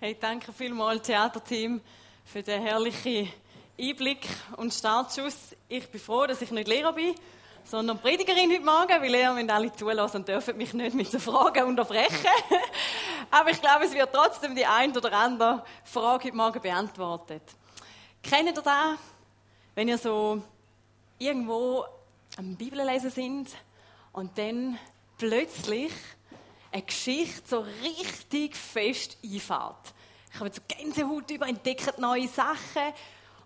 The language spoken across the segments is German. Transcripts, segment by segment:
Hey, danke vielmals, Theaterteam, für den herrlichen Einblick und Startschuss. Ich bin froh, dass ich nicht Lehrer bin, sondern Predigerin heute Morgen, weil ihr müsst alle zulassen und dürfen mich nicht mit so Fragen unterbrechen. Aber ich glaube, es wird trotzdem die ein oder andere Frage heute Morgen beantwortet. Kennt ihr das, wenn ihr so irgendwo am Bibellesen sind und dann plötzlich eine Geschichte so richtig fest einfährt. Ich habe so Gänsehaut über, entdeckt neue Sachen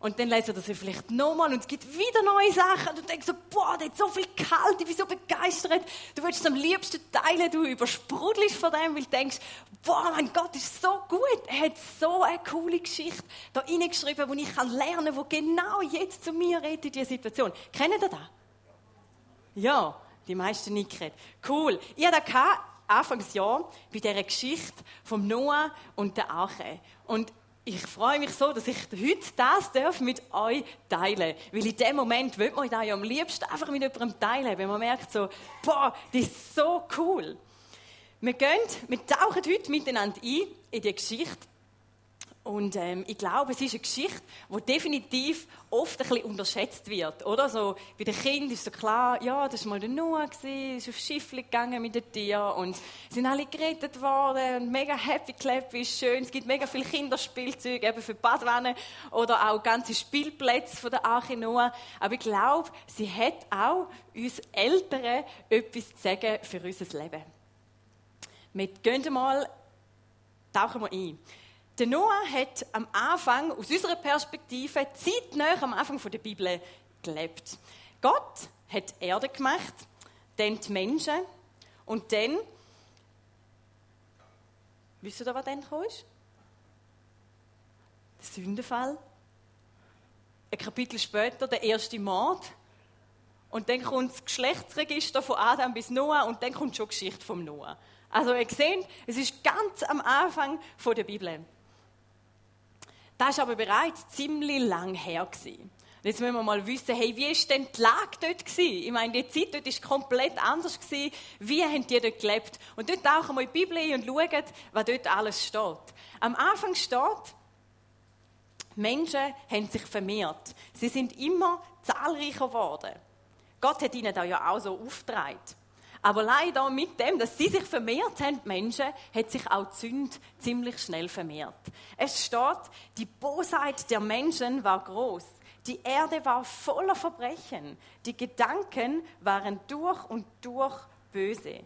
und dann lesen das vielleicht nochmal und es gibt wieder neue Sachen und du denkst so, boah, der hat so viel kalt, ich bin so begeistert. Du willst es am liebsten teilen, du übersprudelst von dem, weil du denkst, boah, mein Gott, ist so gut. Er hat so eine coole Geschichte da reingeschrieben, wo ich lernen kann, die genau jetzt zu mir redet in dieser Situation. Kennen ihr das? Ja, die meisten nicken. Cool. Ich hatte Anfangsjahr bei dieser Geschichte vom Noah und der Arche. Und ich freue mich so, dass ich heute das darf mit euch teilen Weil in dem Moment will man das ja am liebsten einfach mit jemandem teilen, wenn man merkt so, boah, das ist so cool. Wir gehen, wir tauchen heute miteinander ein in die Geschichte und ähm, ich glaube, es ist eine Geschichte, die definitiv oft ein bisschen unterschätzt wird, oder? So, bei den Kindern ist so klar, ja, das war mal der Noah, ist auf Schiff gegangen mit den Tieren und sind alle gerettet worden und mega happy clap, schön. Es gibt mega viele Kinderspielzeuge, eben für Badwannen oder auch ganze Spielplätze von der Arche Noah. Aber ich glaube, sie hat auch uns Älteren etwas zu sagen für unser Leben. Wir gehen mal, tauchen wir ein. Der Noah hat am Anfang, aus unserer Perspektive, zeitnah am Anfang der Bibel gelebt. Gott hat Erde gemacht, dann die Menschen und dann, wisst ihr, was dann kam? Der Sündenfall. Ein Kapitel später der erste Mord. Und dann kommt das Geschlechtsregister von Adam bis Noah und dann kommt schon die Geschichte vom Noah. Also ihr seht, es ist ganz am Anfang der Bibel. Das war aber bereits ziemlich lang her. Gewesen. Jetzt müssen wir mal wissen, hey, wie war denn die Lage dort? Gewesen? Ich meine, die Zeit dort war komplett anders. Gewesen. Wie haben die dort gelebt? Und dort tauchen wir in die Bibel ein und schauen, was dort alles steht. Am Anfang steht, Menschen haben sich vermehrt. Sie sind immer zahlreicher geworden. Gott hat ihnen da ja auch so aufgetragen. Aber leider mit dem, dass sie sich vermehrt haben, die Menschen, hat sich auch die Sünde ziemlich schnell vermehrt. Es steht, die Bosheit der Menschen war groß. Die Erde war voller Verbrechen. Die Gedanken waren durch und durch böse.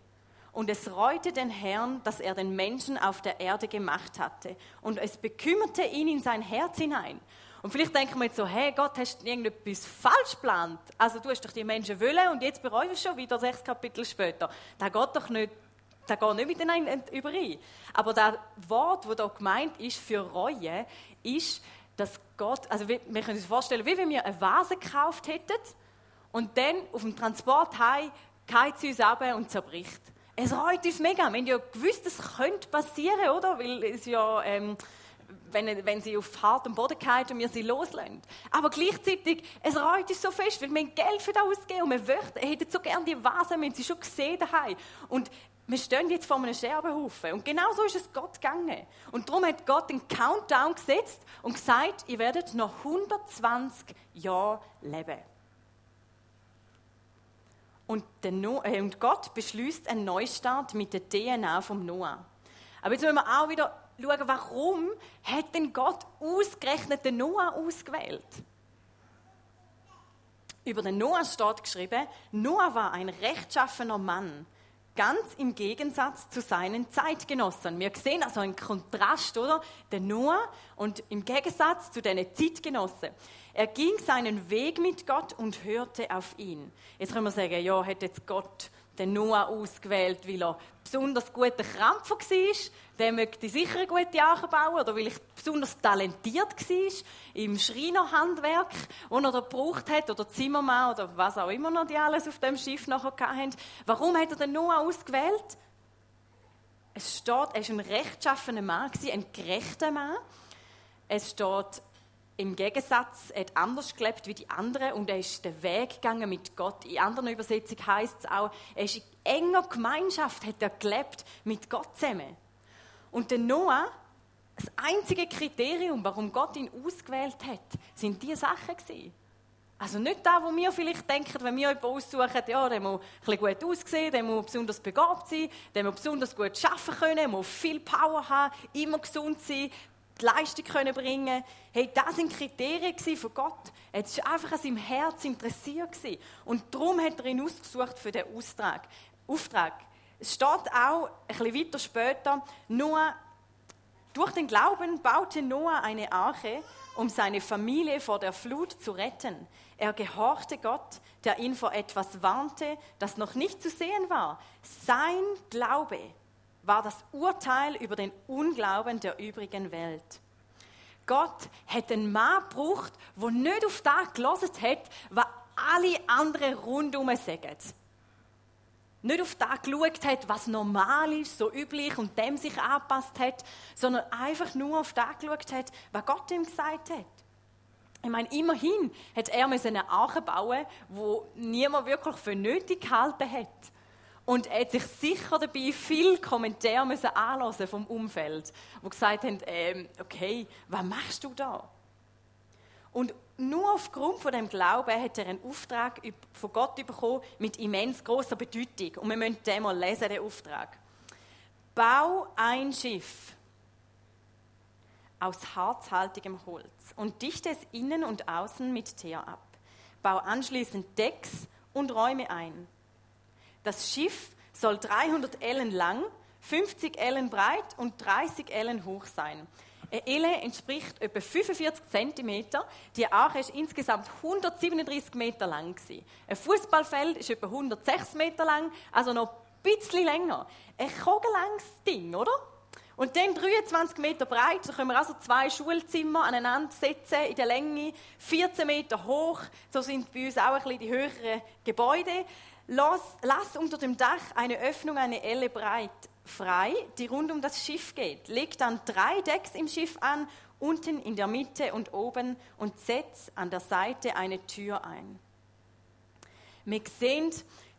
Und es reute den Herrn, dass er den Menschen auf der Erde gemacht hatte. Und es bekümmerte ihn in sein Herz hinein. Und vielleicht denken wir jetzt so, hey Gott, hast du irgendetwas falsch geplant? Also du hast doch die Menschen wollen und jetzt bereust du schon wieder sechs Kapitel später. Das geht doch nicht, das geht nicht miteinander überein. Aber das Wort, das hier gemeint ist für Reue, ist, dass Gott, also wir, wir können uns vorstellen, wie wenn wir eine Vase gekauft hätten und dann auf dem Transport heim geht sie uns ab und zerbricht. Es reut uns mega. Wir haben ja gewusst, das könnte passieren, oder? Weil es ja... Ähm, wenn, wenn sie auf hartem Boden fallen und wir sie loslassen. Aber gleichzeitig, es reut uns so fest, weil wir Geld für das ausgeben und wir hätten so gerne die Vase, wir sie schon gesehen daheim. Und wir stehen jetzt vor einem Scherbenhaufen. Und genau so ist es Gott gegangen. Und darum hat Gott einen Countdown gesetzt und gesagt, ihr werdet noch 120 Jahre leben. Und, no äh, und Gott beschließt einen Neustart mit der DNA vom Noah. Aber jetzt müssen wir auch wieder schauen, warum hat denn Gott ausgerechnet den Noah ausgewählt? Über den Noah steht geschrieben, Noah war ein rechtschaffener Mann, ganz im Gegensatz zu seinen Zeitgenossen. Wir sehen also einen Kontrast, oder? Der Noah und im Gegensatz zu den Zeitgenossen. Er ging seinen Weg mit Gott und hörte auf ihn. Jetzt können wir sagen, ja, hat jetzt Gott den Noah ausgewählt, weil er besonders guter Krampfer war. Der möchte sicher gute Arche bauen. Oder weil ich besonders talentiert war im Schreinerhandwerk, das er da gebraucht hat. Oder Zimmermann oder was auch immer noch die alles auf dem Schiff nachher hatten. Warum hat er den Noah ausgewählt? Es steht, er war ein rechtschaffener Mann, ein gerechter Mann. Es steht, im Gegensatz, er hat anders gelebt wie die anderen und er ist den Weg gegangen mit Gott. In anderen Übersetzungen heißt es auch, er ist in enger Gemeinschaft hat er gelebt mit Gott zusammen. Und der Noah Das einzige Kriterium, warum Gott ihn ausgewählt hat, sind diese Sachen gewesen. Also nicht da, wo wir vielleicht denken, wenn wir jemanden aussuchen, ja, der muss ein gut aussehen, der muss besonders begabt sein, der muss besonders gut arbeiten können, der muss viel Power haben, immer gesund sein, die Leistung können bringen. Hey, das sind Kriterien von Gott. Er war einfach an seinem Herz interessiert und darum hat er ihn ausgesucht für den Auftrag. Auftrag. Es steht auch ein bisschen weiter später, nur durch den Glauben baute Noah eine Arche, um seine Familie vor der Flut zu retten. Er gehorchte Gott, der ihn vor etwas warnte, das noch nicht zu sehen war. Sein Glaube war das Urteil über den Unglauben der übrigen Welt. Gott hat einen Mann gebraucht, der nicht auf das gelesen hat, was alle anderen rundherum sagen. Nicht auf das geschaut hat, was normal ist, so üblich und dem sich angepasst hat, sondern einfach nur auf das geschaut hat, was Gott ihm gesagt hat. Ich meine, immerhin hat er eine Arche bauen, wo niemand wirklich für nötig gehalten hat. Und er hat sich sicher dabei viele Kommentare müssen anhören vom Umfeld, wo gesagt haben, ähm, okay, was machst du da? Und nur aufgrund von dem Glauben hat er einen Auftrag von Gott bekommen mit immens großer Bedeutung. Und wir müssen den mal lesen, den Auftrag. Bau ein Schiff aus harzhaltigem Holz und dichte es innen und außen mit Teer ab. Bau anschließend Decks und Räume ein. Das Schiff soll 300 Ellen lang, 50 Ellen breit und 30 Ellen hoch sein. Eine Elle entspricht etwa 45 cm. Die Arche ist insgesamt 137 Meter lang. Ein Fußballfeld ist etwa 106 Meter lang, also noch ein bisschen länger. Ein kugellanges Ding, oder? Und dann 23 Meter breit, da können wir also zwei Schulzimmer aneinander setzen in der Länge, 14 Meter hoch, so sind bei uns auch ein bisschen die höheren Gebäude. Lass, lass unter dem Dach eine Öffnung, eine Elle breit frei, die rund um das Schiff geht. Leg dann drei Decks im Schiff an, unten in der Mitte und oben und setz an der Seite eine Tür ein. Wir sehen,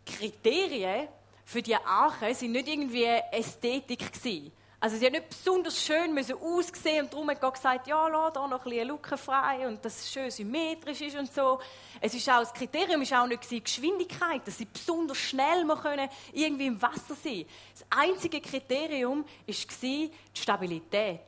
Kriterien für die Arche sind nicht irgendwie Ästhetik gewesen. Also sie hat nicht besonders schön müssen aussehen und darum hat Gott gesagt, ja, lass da noch ein bisschen Lücke frei und dass es schön symmetrisch ist und so. Es ist auch, das Kriterium ist auch nicht die Geschwindigkeit, dass sie besonders schnell können irgendwie im Wasser sein. Das einzige Kriterium war die Stabilität,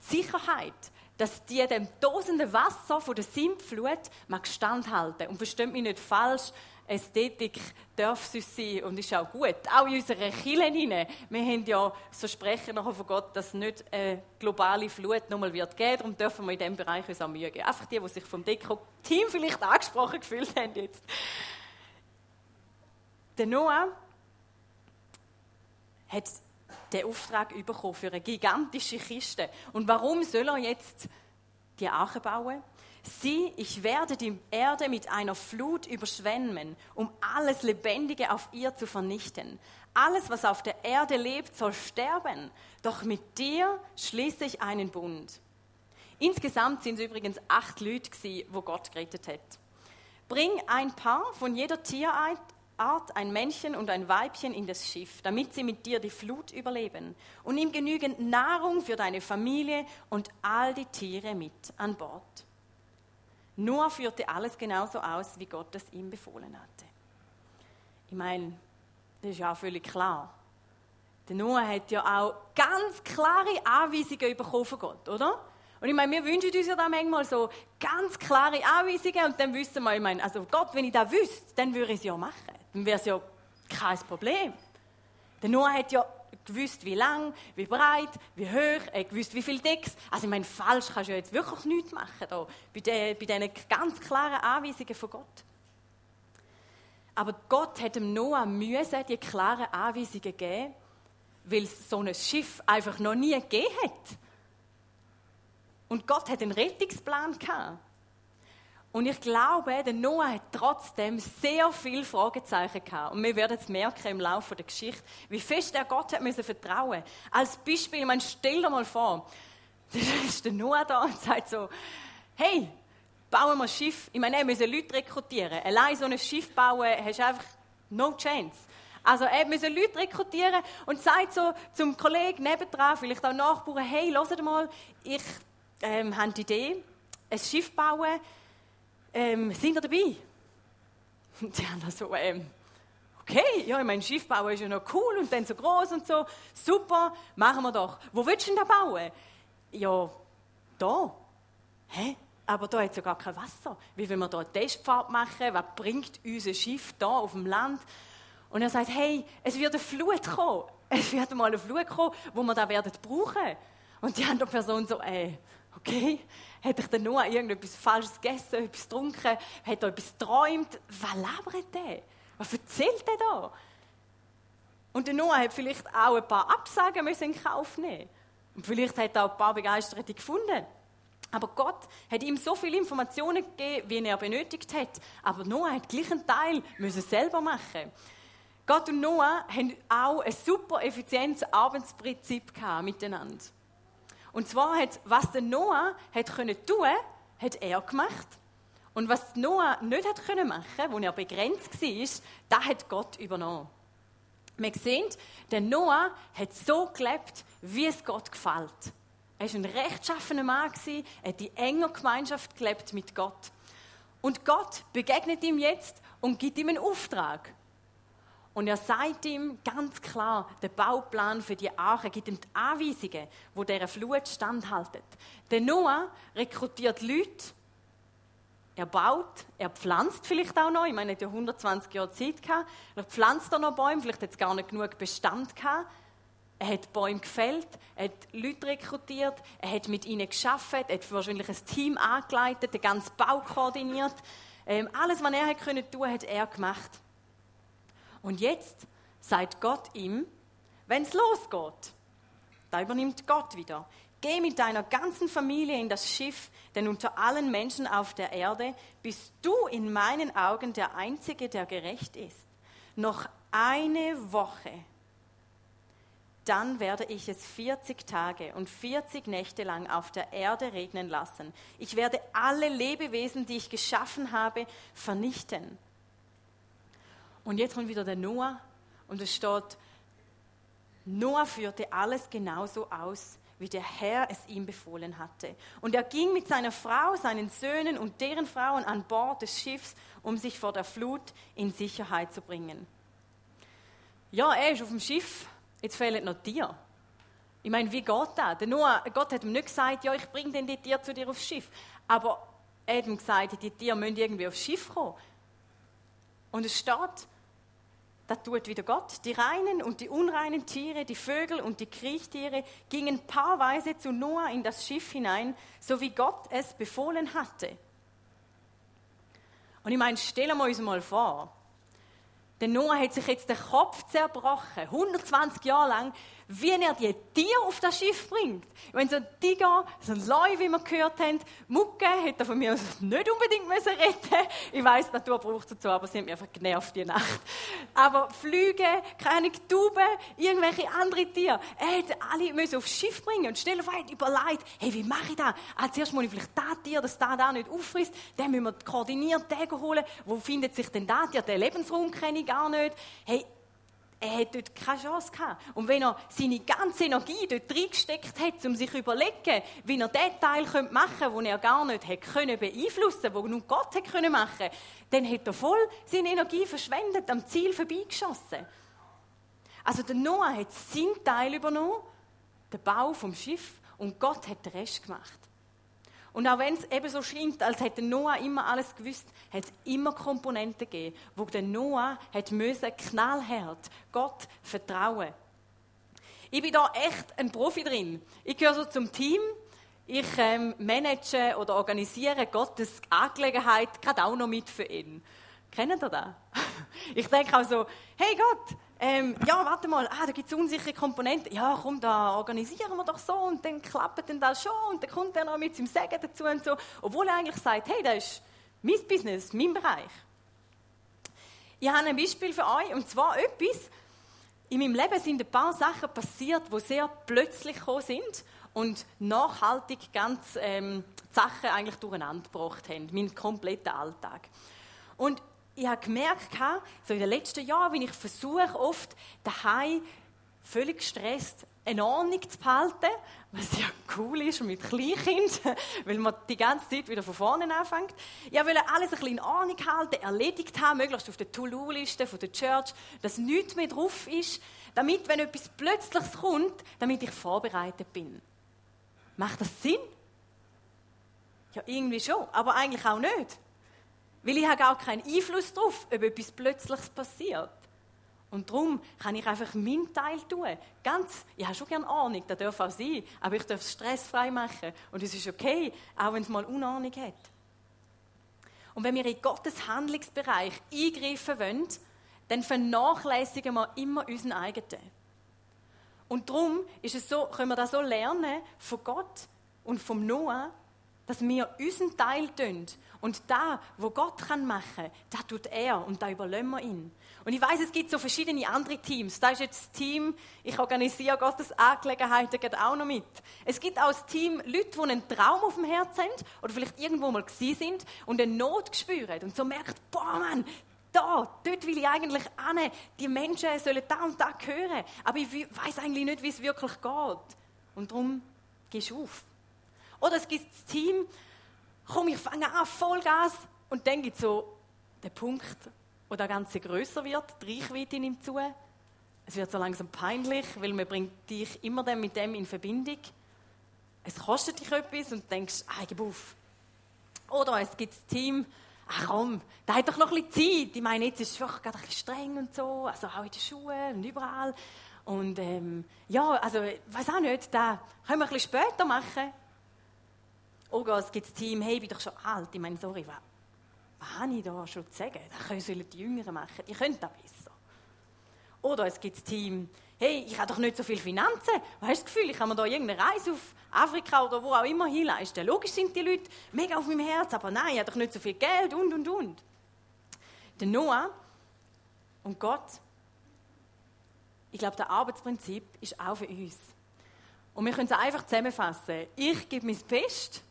die Sicherheit, dass die dem tosenden Wasser von der Sintflut standhalten. Und versteht mich nicht falsch, Ästhetik darf es sein und ist auch gut. Auch in unseren Kirchen hinein. Wir haben ja das Versprechen nachher von Gott, dass es nicht eine globale Flut nochmal wird geben. Darum dürfen wir in diesem Bereich uns auch geben. Einfach die, die sich vom Deko-Team vielleicht angesprochen gefühlt haben jetzt. Der Noah hat den Auftrag bekommen für eine gigantische Kiste. Und warum soll er jetzt die Arche bauen? Sieh, ich werde die Erde mit einer Flut überschwemmen, um alles Lebendige auf ihr zu vernichten. Alles, was auf der Erde lebt, soll sterben. Doch mit dir schließe ich einen Bund. Insgesamt sind es übrigens acht Leute, wo Gott gerettet hat. Bring ein Paar von jeder Tierart, ein Männchen und ein Weibchen in das Schiff, damit sie mit dir die Flut überleben. Und nimm genügend Nahrung für deine Familie und all die Tiere mit an Bord. Noah führte alles genauso aus, wie Gott es ihm befohlen hatte. Ich meine, das ist ja auch völlig klar. Der Noah hat ja auch ganz klare Anweisungen bekommen von Gott, oder? Und ich meine, wir wünschen uns ja da manchmal so ganz klare Anweisungen und dann wissen wir, ich meine, also Gott, wenn ich das wüsste, dann würde ich es ja machen. Dann wäre es ja kein Problem. Der Noah hat ja gewusst, wie lang, wie breit, wie hoch, er gewusst, wie viel Decks. Also ich meine, falsch kannst du ja jetzt wirklich nichts machen da, bei, den, bei diesen ganz klaren Anweisungen von Gott. Aber Gott hat dem Noah müssen die klaren Anweisungen geben, weil es so ein Schiff einfach noch nie gegeben hat. Und Gott hat einen Rettungsplan gehabt. Und ich glaube, der Noah hat trotzdem sehr viele Fragezeichen gehabt. Und wir werden es merken im Laufe der Geschichte, wie fest er Gott hat müssen vertrauen. Als Beispiel, ich stell dir mal vor, da ist der Noah da und sagt so, hey, bauen wir ein Schiff. Ich meine, wir müssen Leute rekrutieren. Allein so ein Schiff bauen, hast du einfach no chance. Also er musste Leute rekrutieren und sagt so zum Kollegen nebendran, vielleicht auch Nachbarn, hey, hört mal, ich ähm, habe die Idee, ein Schiff bauen, ähm, sind ihr dabei? Und die haben so, ähm, okay, ja, ich meine, Schiffbau ist ja noch cool und dann so groß und so, super, machen wir doch. Wo willst du denn da bauen? Ja, da. Hä? Aber da hat es ja gar kein Wasser. Wie will wir da eine Testfahrt machen? Was bringt unser Schiff da auf dem Land? Und er sagt, hey, es wird eine Flut kommen. Es wird mal eine Flut kommen, wo wir da werden brauchen. Und die andere Person so, äh, okay, hätte ich denn nur irgendetwas Falsches gegessen, etwas getrunken, hat er etwas geträumt? Was labert der? Was erzählt der da? Und der Noah hat vielleicht auch ein paar Absagen müssen in Kauf nehmen. Und vielleicht hat er auch ein paar Begeisterte gefunden. Aber Gott hat ihm so viele Informationen gegeben, wie er benötigt hat. Aber Noah hat gleich einen Teil müssen selber machen. Gott und Noah haben auch ein super effizientes Arbeitsprinzip miteinander. Und zwar hat, was der Noah hat können tun, hat er gemacht. Und was Noah nicht hat können machen, wo er begrenzt war, das hat Gott übernommen. Wir sehen, der Noah hat so gelebt, wie es Gott gefällt. Er war ein rechtschaffener Mann, er hat in enger Gemeinschaft gelebt mit Gott. Und Gott begegnet ihm jetzt und gibt ihm einen Auftrag. Und er sagt ihm ganz klar, der Bauplan für die Arche gibt ihm die Anweisungen, wo der Flut standhalten. Der Noah rekrutiert Leute, er baut, er pflanzt vielleicht auch noch. Ich meine, er hat ja 120 Jahre Zeit gehabt. Er pflanzt auch noch Bäume, vielleicht hat es gar nicht genug Bestand gehabt. Er hat Bäume gefällt, er hat Leute rekrutiert, er hat mit ihnen geschafft, er hat wahrscheinlich ein Team angeleitet, den ganzen Bau koordiniert. Ähm, alles, was er hat können tun, hat er gemacht. Und jetzt sagt Gott ihm, wenn es losgeht, da übernimmt Gott wieder. Geh mit deiner ganzen Familie in das Schiff, denn unter allen Menschen auf der Erde bist du in meinen Augen der Einzige, der gerecht ist. Noch eine Woche, dann werde ich es 40 Tage und 40 Nächte lang auf der Erde regnen lassen. Ich werde alle Lebewesen, die ich geschaffen habe, vernichten. Und jetzt kommt wieder der Noah und es steht, Noah führte alles genauso aus, wie der Herr es ihm befohlen hatte. Und er ging mit seiner Frau, seinen Söhnen und deren Frauen an Bord des Schiffs, um sich vor der Flut in Sicherheit zu bringen. Ja, er ist auf dem Schiff, jetzt fehlen noch Tiere. Ich meine, wie geht das? Der Noah, Gott hat ihm nicht gesagt, ja, ich bringe die Tiere zu dir aufs Schiff. Aber er hat ihm gesagt, die Tiere müssen irgendwie aufs Schiff kommen. Und es steht, das tut wieder Gott. Die reinen und die unreinen Tiere, die Vögel und die Kriechtiere gingen paarweise zu Noah in das Schiff hinein, so wie Gott es befohlen hatte. Und ich meine, stellen wir uns mal vor, der Noah hat sich jetzt den Kopf zerbrochen, 120 Jahre lang, wie er die Tiere auf das Schiff bringt. Wenn so ein Tiger, so ein Leu, wie wir gehört haben, Mucke, hätte er von mir nicht unbedingt müssen retten Ich weiss, die Natur braucht es dazu, aber sie haben mich einfach genervt die Nacht. Aber Flüge, keine Tauben, irgendwelche andere Tiere. Er hätte alle müssen aufs Schiff bringen und schnell auf überlegt, hey, wie mache ich das? Ah, zuerst muss ich vielleicht das Tier, das da, da nicht auffrisst, dann müssen wir koordiniert den holen. Wo findet sich denn das Tier? Den Lebensraum kenne ich gar nicht. Hey, er hat dort keine Chance gehabt. Und wenn er seine ganze Energie dort reingesteckt hat, um sich zu überlegen, wie er den Teil machen könnte, den er gar nicht hätte beeinflussen konnte, den nur Gott hätte können machen dann hat er voll seine Energie verschwendet, am Ziel vorbeigeschossen. Also der Noah hat seinen Teil übernommen, den Bau vom Schiff, und Gott hat den Rest gemacht. Und auch wenn es eben so scheint, als hätte Noah immer alles gewusst, hat es immer Komponenten gegeben, wo der Noah hat müssen, knallhart Gott vertrauen. Ich bin da echt ein Profi drin. Ich gehöre so zum Team. Ich ähm, manage oder organisiere Gottes Angelegenheit gerade auch noch mit für ihn. Kennt ihr das? Ich denke auch so, hey Gott, ähm, ja, warte mal, ah, da gibt es unsichere Komponenten. Ja, komm, da organisieren wir doch so und dann klappt dann das schon und dann kommt er noch mit seinem Segen dazu und so. Obwohl er eigentlich sagt, hey, das ist mein Business, mein Bereich. Ich habe ein Beispiel für euch und zwar etwas, in meinem Leben sind ein paar Sachen passiert, die sehr plötzlich gekommen sind und nachhaltig ganz ähm, Sachen eigentlich durcheinander gebracht haben, meinen kompletten Alltag. Und ich habe gemerkt, so in den letzten Jahren, wie ich versuche, oft daheim völlig gestresst eine Ordnung zu behalten, was ja cool ist mit Kleinkind, weil man die ganze Zeit wieder von vorne anfängt. Ich wollte alles ein bisschen in Ordnung halten, erledigt haben, möglichst auf der To-Do-Liste der Church, dass nichts mehr drauf ist, damit, wenn etwas Plötzliches kommt, damit ich vorbereitet bin. Macht das Sinn? Ja, irgendwie schon, aber eigentlich auch nicht. Weil ich habe gar keinen Einfluss darauf, ob etwas Plötzliches passiert. Und darum kann ich einfach meinen Teil tun. Ganz, ich habe schon gerne Ahnung, das darf auch sein, aber ich darf es stressfrei machen. Und es ist okay, auch wenn es mal Unordnung hat. Und wenn wir in Gottes Handlungsbereich eingreifen wollen, dann vernachlässigen wir immer unseren eigenen. Und darum ist es so, können wir das so lernen von Gott und vom Noah, dass wir unseren Teil tun. Und da, wo Gott kann machen kann, das tut er und da überlassen wir ihn. Und ich weiß, es gibt so verschiedene andere Teams. Da ist jetzt das Team, ich organisiere Gottes Angelegenheiten geht auch noch mit. Es gibt auch das Team Leute, die einen Traum auf dem Herzen haben oder vielleicht irgendwo mal gewesen sind und eine Not spüren und so merkt, boah Mann, da, dort will ich eigentlich hin. Die Menschen sollen da und da hören. Aber ich weiß eigentlich nicht, wie es wirklich geht. Und darum gehst du auf. Oder es gibt das Team, komm, ich fange an, Vollgas. Und dann gibt es so den Punkt, wo das Ganze größer wird, die Reichweite nimmt zu. Es wird so langsam peinlich, weil man bringt dich immer dann mit dem in Verbindung. Es kostet dich etwas und denkst, ah, gib auf. Oder es gibt das Team, ach komm, da hat doch noch ein bisschen Zeit. Ich meine, jetzt ist es einfach gerade ein bisschen streng und so, also auch in den Schulen und überall. Und ähm, ja, also, weiß auch nicht, da können wir ein bisschen später machen. Oder es gibt das Team, hey, ich bin doch schon alt. Ich meine, sorry, was, was habe ich da schon zu sagen? Das können die Jüngeren machen, die können das besser. Oder es gibt das Team, hey, ich habe doch nicht so viel Finanzen. Was hast du das Gefühl, ich kann mir da irgendeine Reise auf Afrika oder wo auch immer hinleisten? Logisch sind die Leute mega auf meinem Herz, aber nein, ich habe doch nicht so viel Geld und, und, und. Der Noah und Gott, ich glaube, das Arbeitsprinzip ist auch für uns. Und wir können es einfach zusammenfassen. Ich gebe mein Bestes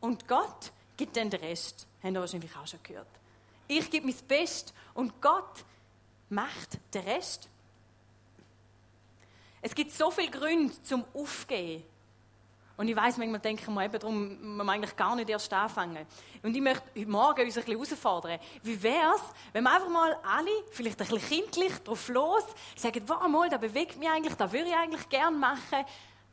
und Gott gibt dann den Rest. Haben ihr wahrscheinlich auch schon gehört. Ich gebe mein Bestes und Gott macht den Rest. Es gibt so viele Gründe zum Aufgehen. Und ich weiß, manchmal denken wir eben darum, man eigentlich gar nicht erst anfangen. Und ich möchte heute Morgen uns ein bisschen herausfordern. Wie wäre es, wenn wir einfach mal alle, vielleicht ein bisschen kindlich, drauf los, sagen, wow, mal, das bewegt mich eigentlich, das würde ich eigentlich gerne machen.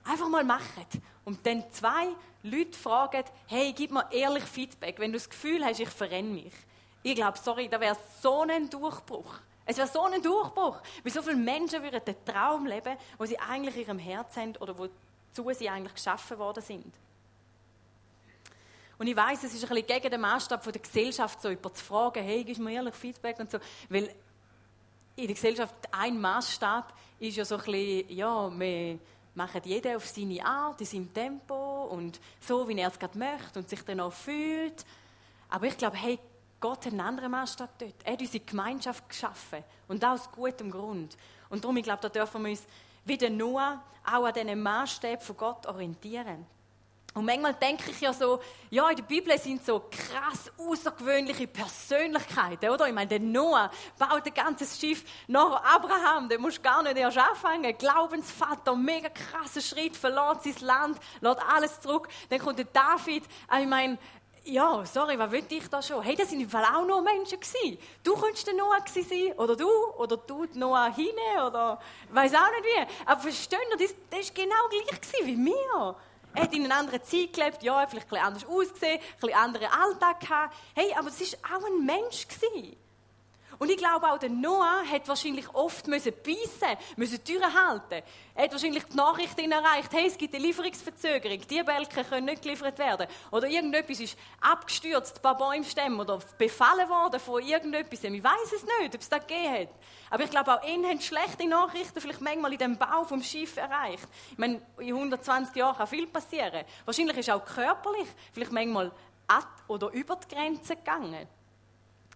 Einfach mal machen. Und dann zwei Leute fragen, hey, gib mir ehrlich Feedback, wenn du das Gefühl hast, ich verrenne mich. Ich glaube, sorry, da wäre so ein Durchbruch. Es wäre so ein Durchbruch, weil so viele Menschen würden den Traum leben, wo sie eigentlich in ihrem Herz haben oder wozu sie eigentlich geschaffen worden sind. Und ich weiß, es ist ein bisschen gegen den Maßstab der Gesellschaft, so jemanden zu fragen, hey, gib mir ehrlich Feedback und so, weil in der Gesellschaft ein Maßstab ist ja so ein bisschen, ja, wir machen jeder auf seine Art, in seinem Tempo und so, wie er es gerade möchte und sich dann auch fühlt. Aber ich glaube, hey, Gott hat einen anderen Maßstab dort. Er hat unsere Gemeinschaft geschaffen. Und das aus gutem Grund. Und darum, ich glaube, da dürfen wir uns wie der Noah auch an diesen Maßstäben von Gott orientieren. Und manchmal denke ich ja so, ja, in der Bibel sind so krass außergewöhnliche Persönlichkeiten, oder? Ich meine, der Noah baut ein ganzes Schiff nach Abraham, der muss gar nicht erst anfangen. Glaubensvater, mega krasser Schritt, verlässt sein Land, lässt alles zurück. Dann kommt der David, ah, ich meine, ja, sorry, was will ich da schon? Hey, das sind im Fall auch noch Menschen gewesen. Du könntest der Noah gewesen sein, oder du, oder du Noah hinein, oder weiß auch nicht wie. Aber verstehen Sie, das, das ist genau gleich gewesen wie mir. Er hat in einer anderen Zeit gelebt, ja, vielleicht ein bisschen anders ausgesehen, ein bisschen anderen Alltag gehabt. Hey, aber es war auch ein Mensch gewesen. Und ich glaube auch, der Noah hat wahrscheinlich oft müssen beißen, müssen Türen halten. Er hat wahrscheinlich die Nachrichten erreicht, hey, es gibt eine Lieferungsverzögerung, die Bälke können nicht geliefert werden. Oder irgendetwas ist abgestürzt, ein paar Bäumstämme oder befallen worden von irgendetwas. Ich weiß es nicht, ob es das gegeben hat. Aber ich glaube, auch ihn haben schlechte Nachrichten vielleicht manchmal in dem Bau vom Schiff erreicht. Ich meine, in 120 Jahren kann viel passieren. Wahrscheinlich ist auch körperlich vielleicht manchmal ab oder über die Grenze gegangen.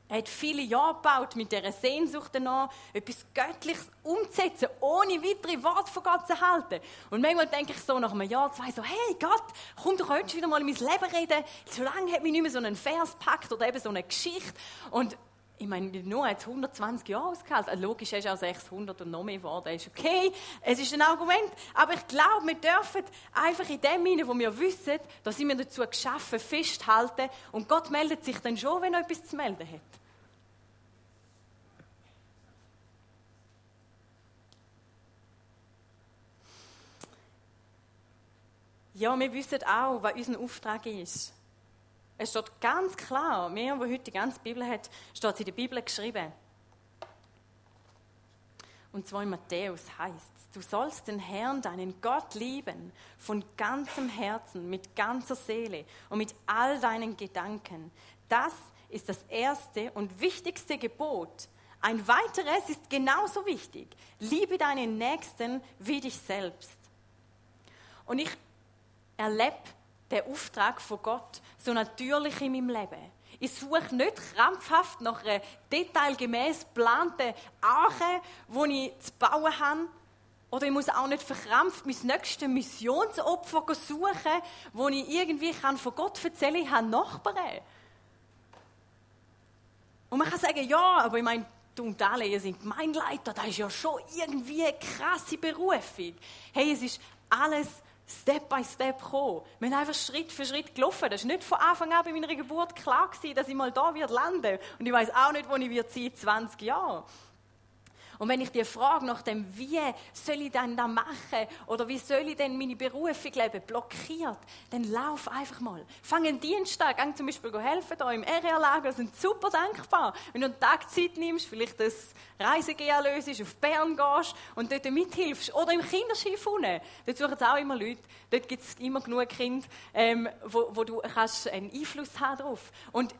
Er hat viele Jahre gebaut mit dieser Sehnsucht danach, etwas Göttliches umzusetzen, ohne weitere Worte von Gott zu halten. Und manchmal denke ich so nach einem Jahr, zwei, so, hey Gott, komm doch heute wieder mal in mein Leben reden. So lange hat mich nicht mehr so ein Vers packt oder eben so eine Geschichte. Und ich meine, nur jetzt 120 Jahre ausgehalten. Also logisch, er ist auch 600 und noch mehr geworden. ist okay, es ist ein Argument. Aber ich glaube, wir dürfen einfach in dem hinein, wo wir wissen, da sind wir dazu geschaffen, festhalten. Und Gott meldet sich dann schon, wenn er etwas zu melden hat. Ja, wir wissen auch, was unser Auftrag ist. Es steht ganz klar, mir, wo heute die ganze Bibel hat, steht es in der Bibel geschrieben. Und zwar in Matthäus heißt du sollst den Herrn, deinen Gott lieben, von ganzem Herzen, mit ganzer Seele und mit all deinen Gedanken. Das ist das erste und wichtigste Gebot. Ein weiteres ist genauso wichtig. Liebe deinen Nächsten wie dich selbst. Und ich erlebe den Auftrag von Gott so natürlich in meinem Leben. Ich suche nicht krampfhaft nach einer detailgemäß geplanten Arche, die ich zu bauen habe. Oder ich muss auch nicht verkrampft mein nächstes Missionsopfer suchen, wo ich irgendwie kann von Gott erzählen kann, ich habe Nachbarn. Und man kann sagen, ja, aber ich meine, du und alle, ihr seid mein Leiter, das ist ja schon irgendwie eine krasse Berufung. Hey, es ist alles Step by Step gekommen. Wir haben einfach Schritt für Schritt gelaufen. Das war nicht von Anfang an bei meiner Geburt klar, gewesen, dass ich mal wird landen. Und ich weiß auch nicht, wo ich wird sein, 20 Jahre. Und wenn ich dir frage nach dem, wie soll ich denn da machen oder wie soll ich denn meine Berufung leben, blockiert, dann lauf einfach mal. Fang einen Dienstag, geh zum Beispiel helfen da im RR-Lager, sind super dankbar. Wenn du einen Tag Zeit nimmst, vielleicht das Reisegeh löst, auf Bern gehst und dort mithilfst oder im Kinderschiff unten. Dort suchen es auch immer Leute. Dort gibt es immer genug Kinder, ähm, wo, wo du kannst einen Einfluss haben drauf. Und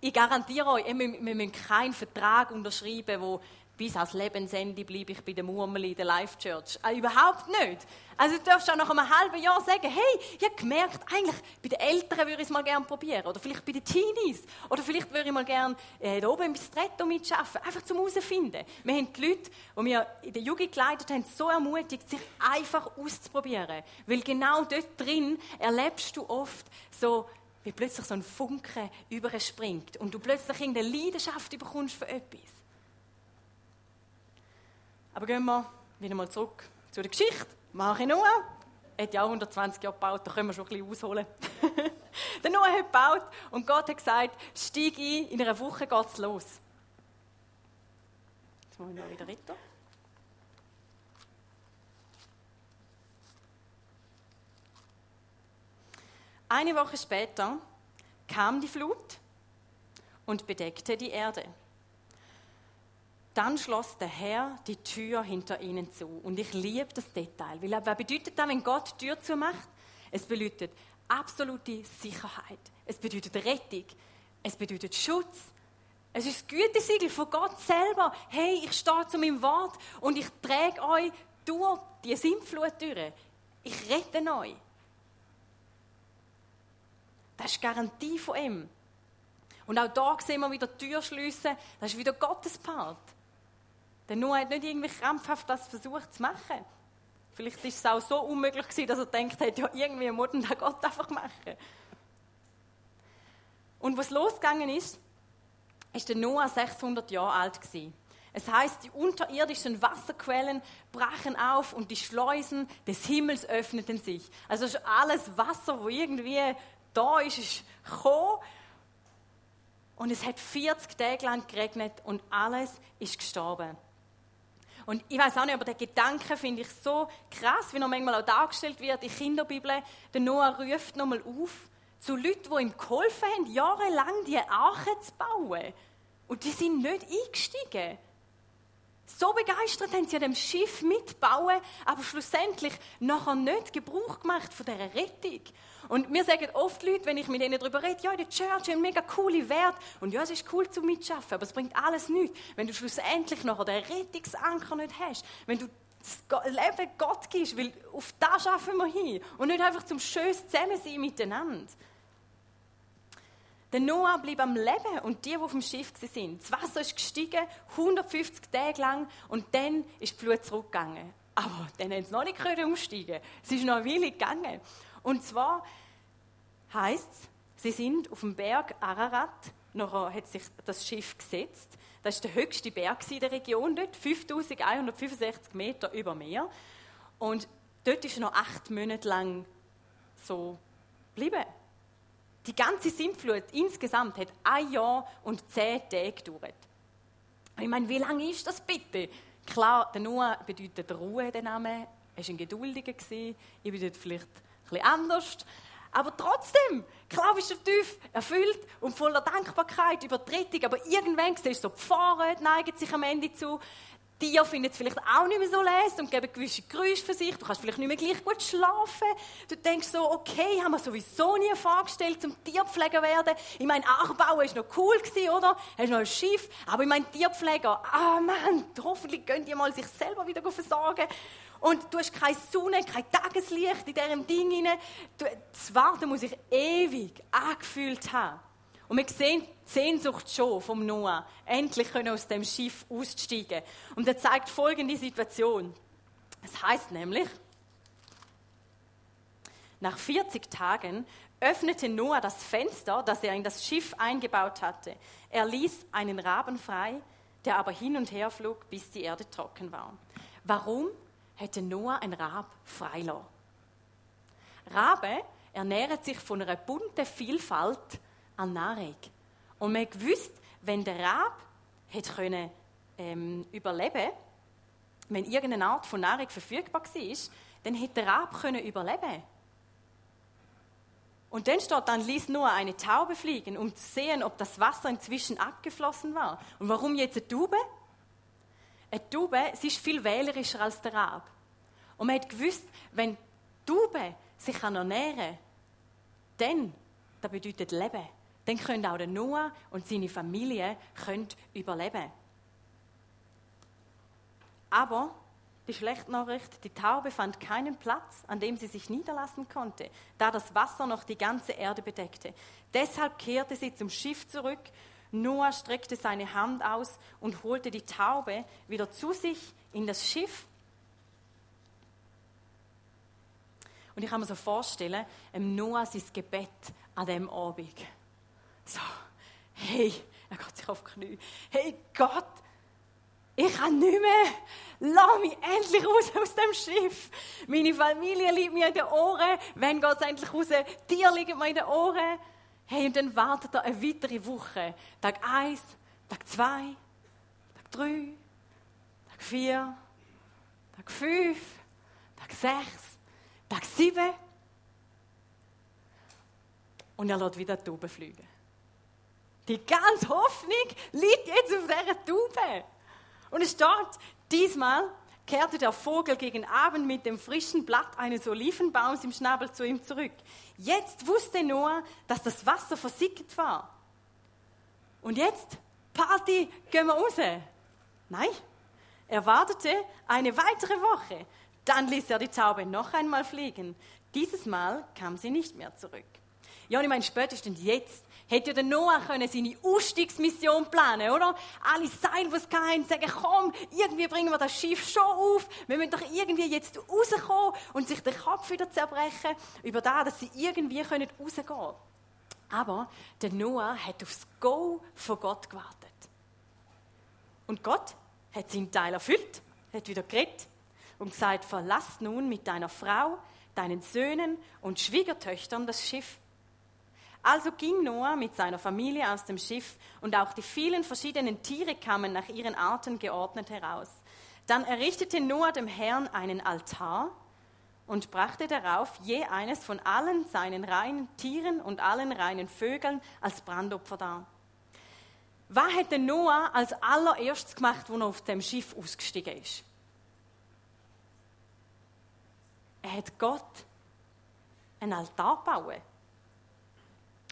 ich garantiere euch, wir müssen keinen Vertrag unterschreiben, wo bis ans Lebensende bleibe ich bei der Murmeli in der Life Church. Äh, überhaupt nicht. Also du darfst auch nach einem halben Jahr sagen, hey, ich habe gemerkt, eigentlich bei den Eltern würde ich es mal gerne probieren. Oder vielleicht bei den Teenies. Oder vielleicht würde ich mal gerne äh, da oben im Stretto mitarbeiten. Einfach zum herausfinden. Wir haben die Leute, die wir in der Jugend geleitet haben, so ermutigt, sich einfach auszuprobieren. Weil genau dort drin erlebst du oft so, wie plötzlich so ein Funke überspringt und du plötzlich irgendeine Leidenschaft bekommst für etwas. Aber gehen wir wieder mal zurück zu der Geschichte. Mache Noah hat ja auch 120 Jahre gebaut, da können wir schon ein bisschen ausholen. der Noah hat gebaut und Gott hat gesagt, steig ein, in einer Woche geht es los. Jetzt muss ich noch wieder weiter. Eine Woche später kam die Flut und bedeckte die Erde. Dann schloss der Herr die Tür hinter ihnen zu. Und ich liebe das Detail. Weil was bedeutet das, wenn Gott die Tür zumacht? Es bedeutet absolute Sicherheit. Es bedeutet Rettung. Es bedeutet Schutz. Es ist das Gütesiegel von Gott selber. Hey, ich stehe zu meinem Wort und ich träge euch durch die Sintflut durch. Ich rette euch. Das ist Garantie von ihm. Und auch da sehen wir wieder die Tür schliessen. Das ist wieder Gottes Part. Der Noah hat nicht irgendwie krampfhaft das versucht zu machen. Vielleicht ist es auch so unmöglich gewesen, dass er denkt hat, ja, irgendwie muss der Gott einfach machen. Und was losgegangen ist, ist der Noah 600 Jahre alt gewesen. Es heißt, die unterirdischen Wasserquellen brachen auf und die Schleusen des Himmels öffneten sich. Also alles Wasser, wo irgendwie da ist, ist gekommen. Und es hat 40 Tage lang geregnet und alles ist gestorben. Und ich weiß auch nicht, aber der Gedanke finde ich so krass, wie er manchmal auch dargestellt wird in Kinderbibeln. Der Noah ruft nochmal auf zu Leuten, die ihm geholfen haben, jahrelang die Arche zu bauen. Und die sind nicht eingestiegen. So begeistert haben sie an dem Schiff mitbauen, aber schlussendlich nachher nicht Gebrauch gemacht von dieser Rettung. Und mir sagen oft Leute, wenn ich mit ihnen darüber rede, ja, die Church hat mega coole Werte. Und ja, es ist cool zu mitschaffen, aber es bringt alles nichts. Wenn du schlussendlich nachher den Rettungsanker nicht hast, wenn du das Leben Gott gibst, weil auf das schaffen wir hin. Und nicht einfach zum schönes Zusammensein miteinander. Der Noah blieb am Leben und die, die auf dem Schiff waren. Das Wasser ist gestiegen, 150 Tage lang, und dann ist die Flut zurückgegangen. Aber dann haben sie noch nicht umsteigen Es ist noch eine Weile gegangen. Und zwar heißt es, sie sind auf dem Berg Ararat Nachher hat sich das Schiff gesetzt. Das ist der höchste Berg in der Region dort, 5165 Meter über Meer. Und dort ist noch acht Monate lang so geblieben. Die ganze Sintflut insgesamt hat ein Jahr und zehn Tage gedauert. Ich meine, wie lange ist das bitte? Klar, der Noah bedeutet Ruhe, der Name. Er war ein Geduldiger. Ich bin dort vielleicht bisschen anders. Aber trotzdem, klar bist du tief erfüllt und voller Dankbarkeit über die Rettung. Aber irgendwann siehst du so, die Fahrer neigen sich am Ende zu. Tiere finden es vielleicht auch nicht mehr so leise und geben gewisse Geräusche für sich. Du kannst vielleicht nicht mehr gleich gut schlafen. Du denkst so, okay, haben wir sowieso nie vorgestellt, zum Tierpfleger werden. Ich meine, Ackerbau war noch cool, oder? Hast noch ein Schiff. Aber ich meine, Tierpfleger, ah Mann, hoffentlich können die mal sich selber wieder versorgen. Und du hast keine Sonne, kein Tageslicht in diesem Ding hinein. Das Warten muss sich ewig angefühlt haben. Und wir sehen die Sehnsucht schon vom Noah, endlich können aus dem Schiff aussteigen. Und er zeigt folgende Situation. Es heißt nämlich, nach 40 Tagen öffnete Noah das Fenster, das er in das Schiff eingebaut hatte. Er ließ einen Raben frei, der aber hin und her flog, bis die Erde trocken war. Warum hätte Noah ein Rab freilassen? Rabe ernähren sich von einer bunten Vielfalt an Nahrung. Und man gewusst, wenn der Rab hätte können, ähm, überleben wenn irgendeine Art von Nahrung verfügbar war, dann hätte der Rab können überleben Und dann steht, dann ließ nur eine Taube fliegen, um zu sehen, ob das Wasser inzwischen abgeflossen war. Und warum jetzt eine Taube? Eine Taube, sie ist viel wählerischer als der Rab. Und man hat gewusst, wenn die Taube sich ernähren kann, dann, das bedeutet Leben dann können auch der Noah und seine Familie können überleben. Aber die schlechte Nachricht, die Taube fand keinen Platz, an dem sie sich niederlassen konnte, da das Wasser noch die ganze Erde bedeckte. Deshalb kehrte sie zum Schiff zurück. Noah streckte seine Hand aus und holte die Taube wieder zu sich in das Schiff. Und ich kann mir so vorstellen, Noah sein Gebet an dem Abend. So, hey, er geht sich auf die Knie. Hey Gott, ich kann nicht mehr. Lass mich endlich raus aus dem Schiff. Meine Familie liegt mir in den Ohren. Wann geht es endlich raus? Dir liegen mir in den Ohren. Hey, und dann wartet er eine weitere Woche. Tag 1, Tag 2, Tag 3, Tag 4, Tag 5, Tag 6, Tag 7. Und er lässt wieder die Tauben fliegen. Die ganze Hoffnung liegt jetzt auf dieser Taube. Und es steht, diesmal kehrte der Vogel gegen Abend mit dem frischen Blatt eines Olivenbaums im Schnabel zu ihm zurück. Jetzt wusste Noah, dass das Wasser versickert war. Und jetzt, Party, gehen wir raus. Nein, er wartete eine weitere Woche. Dann ließ er die Taube noch einmal fliegen. Dieses Mal kam sie nicht mehr zurück. Ja, und ich meine, spätestens jetzt hätte ja der Noah können seine Ausstiegsmission planen, oder? Alle Seil, es hatten, sagen, komm, irgendwie bringen wir das Schiff schon auf. Wir müssen doch irgendwie jetzt rauskommen und sich den Kopf wieder zerbrechen über das, dass sie irgendwie können rausgehen können. Aber der Noah hat aufs Go von Gott gewartet. Und Gott hat seinen Teil erfüllt, hat wieder geredet und gesagt, verlass nun mit deiner Frau, deinen Söhnen und Schwiegertöchtern das Schiff also ging Noah mit seiner Familie aus dem Schiff und auch die vielen verschiedenen Tiere kamen nach ihren Arten geordnet heraus. Dann errichtete Noah dem Herrn einen Altar und brachte darauf je eines von allen seinen reinen Tieren und allen reinen Vögeln als Brandopfer dar. Was hätte Noah als allererstes gemacht, als er auf dem Schiff ausgestiegen ist? Er hat Gott einen Altar bauen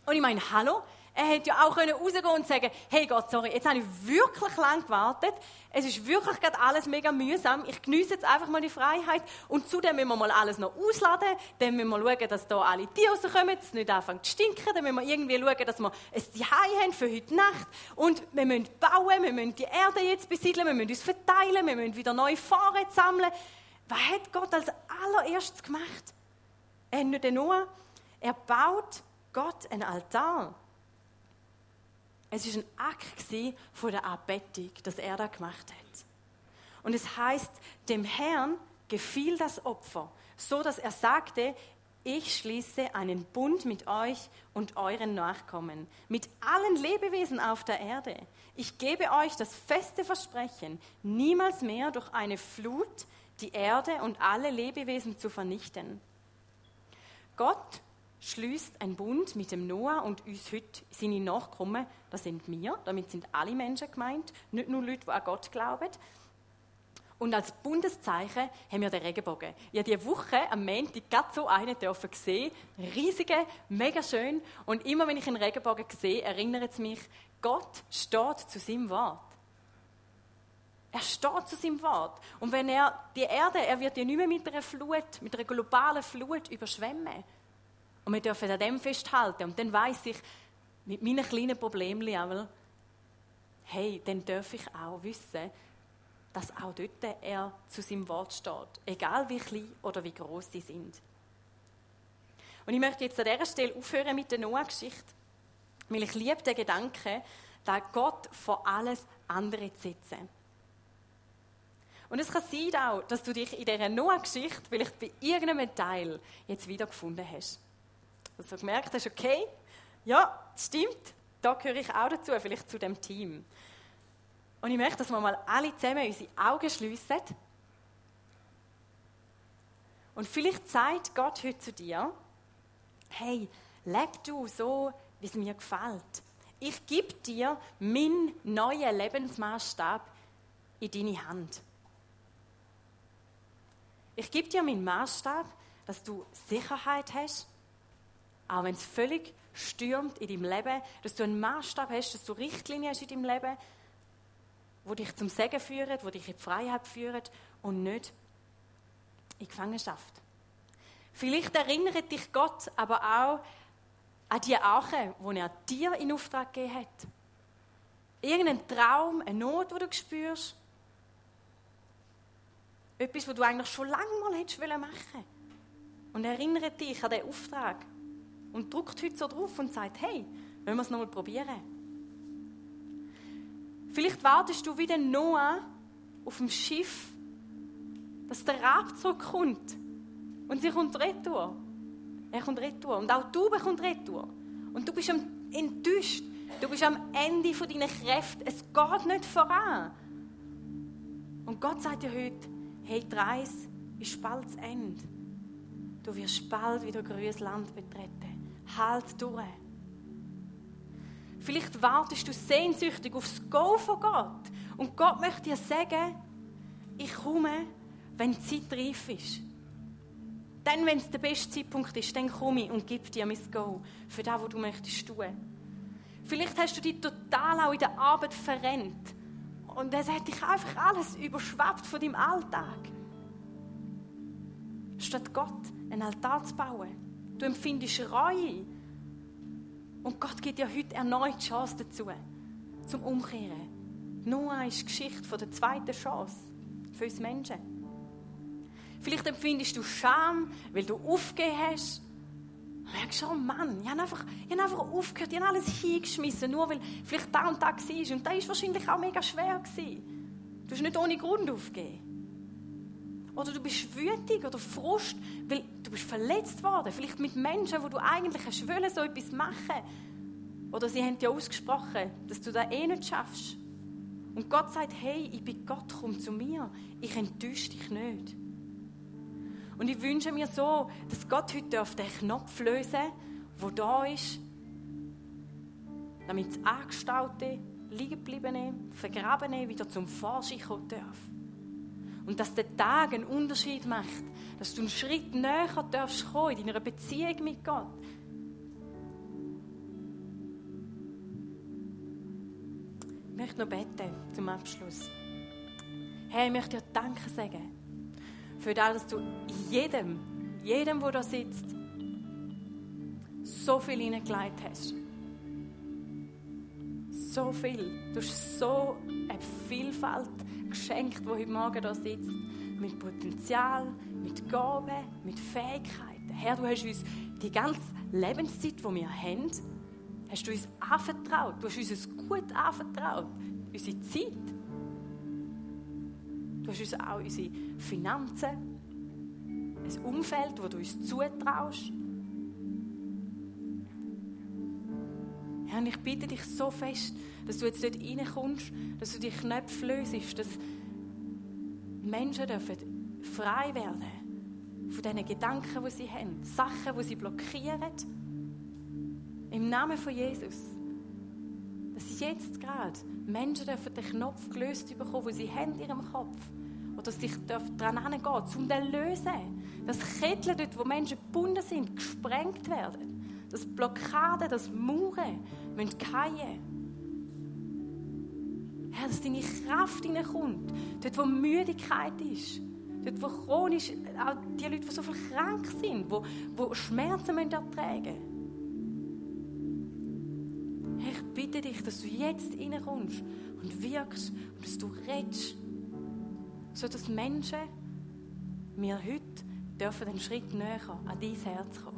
und ich meine, hallo, er hätte ja auch rausgehen können und sagen, hey Gott, sorry, jetzt habe ich wirklich lang gewartet. Es ist wirklich gerade alles mega mühsam. Ich genieße jetzt einfach mal die Freiheit. Und zudem müssen wir mal alles noch ausladen. Dann müssen wir schauen, dass da alle Tiere rauskommen, dass es nicht anfängt zu stinken. Dann müssen wir irgendwie schauen, dass wir ein Zuhause haben für heute Nacht. Und wir müssen bauen, wir müssen die Erde jetzt besiedeln, wir müssen uns verteilen, wir müssen wieder neue Fahrer sammeln. Was hat Gott als allererstes gemacht? Er hat nicht nur, er baut Gott ein Altar. Es ist ein Akt von der Anbetung, dass er da gemacht hat. Und es heißt, dem Herrn gefiel das Opfer, so dass er sagte, ich schließe einen Bund mit euch und euren Nachkommen, mit allen Lebewesen auf der Erde. Ich gebe euch das feste Versprechen, niemals mehr durch eine Flut die Erde und alle Lebewesen zu vernichten. Gott schließt einen Bund mit dem Noah und uns heute seine Nachkommen, das sind wir, damit sind alle Menschen gemeint, nicht nur Leute, die an Gott glauben, und als Bundeszeichen haben wir den Regenbogen. Ich habe diese Woche am Montag gerade so einen dürfen sehen. Riesige, mega schön. Und immer wenn ich einen Regenbogen sehe, erinnert es mich, Gott steht zu seinem Wort. Er steht zu seinem Wort. Und wenn er die Erde, er wird ja nicht mehr mit einer Flut, mit einer globalen Flut überschwemmen. Und wir dürfen an dem festhalten. Und dann weiß ich, mit meinen kleinen Problemen, hey, dann darf ich auch wissen, dass auch dort er zu seinem Wort steht, egal wie klein oder wie groß sie sind. Und ich möchte jetzt an dieser Stelle aufhören mit der Noah-Geschichte, weil ich liebe den Gedanken, da Gott vor alles andere zu setzen. Und es kann sein auch, dass du dich in dieser Noah-Geschichte vielleicht bei irgendeinem Teil jetzt wiedergefunden hast. Dass du gemerkt hast, okay, ja, das stimmt, da gehöre ich auch dazu, vielleicht zu dem Team. Und ich möchte, dass wir mal alle zusammen unsere Augen schliessen. Und vielleicht sagt Gott heute zu dir, hey, leb du so, wie es mir gefällt. Ich gebe dir meinen neuen Lebensmaßstab in deine Hand. Ich gebe dir meinen Maßstab, dass du Sicherheit hast, auch wenn es völlig stürmt in deinem Leben, dass du einen Maßstab hast, dass du Richtlinien hast in deinem Leben, wo dich zum Segen führen, wo dich in die Freiheit führen und nicht in Gefangenschaft. Vielleicht erinnert dich Gott aber auch an die Arche, die er dir in Auftrag gegeben hat. Irgendein Traum, eine Not, die du spürst. Etwas, was du eigentlich schon lange mal hättest machen wollen. Und erinnert dich an diesen Auftrag. Und drückt heute so drauf und sagt, hey, wollen wir es nochmal probieren? Vielleicht wartest du wie der Noah auf dem Schiff, dass der Rab zurückkommt. Und sie kommt retour. Er kommt retour. Und auch du bekommst retour. Und du bist enttäuscht. Du bist am Ende deiner Kräfte. Es geht nicht voran. Und Gott sagt dir heute, hey, die Reise ist bald zu Ende. Du wirst bald wieder grünes Land betreten. Halt durch. Vielleicht wartest du sehnsüchtig aufs Go von Gott. Und Gott möchte dir sagen, ich komme, wenn die Zeit reif ist. Dann, wenn es der beste Zeitpunkt ist, dann komme ich und gebe dir mein Go für das, was du möchtest tun. Vielleicht hast du dich total auch in der Arbeit verrennt. Und es hat dich einfach alles überschwappt von deinem Alltag. Statt Gott einen Altar zu bauen. Du empfindest Reue und Gott gibt ja heute erneut die Chance dazu, zum Umkehren. Noah ist die Geschichte der zweiten Chance für uns Menschen. Vielleicht empfindest du Scham, weil du aufgegeben hast. Und merkst du, oh Mann, ich habe einfach, ich habe einfach aufgehört, ich habe alles hingeschmissen, nur weil vielleicht da und da war. Und da war wahrscheinlich auch mega schwer. Du hast nicht ohne Grund aufgegeben. Oder du bist wütig oder Frust, weil du bist verletzt worden. Vielleicht mit Menschen, wo du eigentlich hast wollen, so etwas machen. Oder sie haben dir ausgesprochen, dass du das eh nicht schaffst. Und Gott sagt, hey, ich bin Gott, komm zu mir. Ich enttäusche dich nicht. Und ich wünsche mir so, dass Gott heute auf den Knopf lösen wo da ist, damit das Angestaute, Liegengebliebene, Vergrabene wieder zum Vorschein kommen darf. Und dass der Tag einen Unterschied macht. Dass du einen Schritt näher darfst kommen in deiner Beziehung mit Gott. Ich möchte noch beten zum Abschluss. Herr, ich möchte dir Danke sagen für das, dass du jedem, jedem, der da sitzt, so viel hineingelegt hast. So viel. Du hast so eine Vielfalt geschenkt, die heute Morgen da sitzt. Mit Potenzial, mit Gaben, mit Fähigkeiten. Herr, du hast uns die ganze Lebenszeit, die wir haben, hast du uns anvertraut. Du hast uns es gut anvertraut. Unsere Zeit. Du hast uns auch unsere Finanzen, ein Umfeld, wo du uns zutraust. Herr, ich bitte dich so fest, dass du jetzt dort reinkommst, dass du die Knöpfe löst, dass Menschen dürfen frei werden von diesen Gedanken, die sie haben, Sachen, die sie blockieren. Im Namen von Jesus. Dass jetzt gerade Menschen dürfen den Knopf gelöst bekommen, den sie haben in ihrem Kopf. Oder sich daran hingehen, um den zu lösen. Dass Ketten dort, wo Menschen gebunden sind, gesprengt werden. Dass Blockaden, dass Mauern müssen fallen Herr, dass deine Kraft hineinkommt. Dort, wo Müdigkeit ist. Dort, wo chronisch, auch die Leute, die so viel krank sind, wo, wo Schmerzen müssen ertragen ich bitte dich, dass du jetzt reinkommst und wirkst und dass du redest, sodass Menschen mir heute dürfen einen Schritt näher an dein Herz kommen.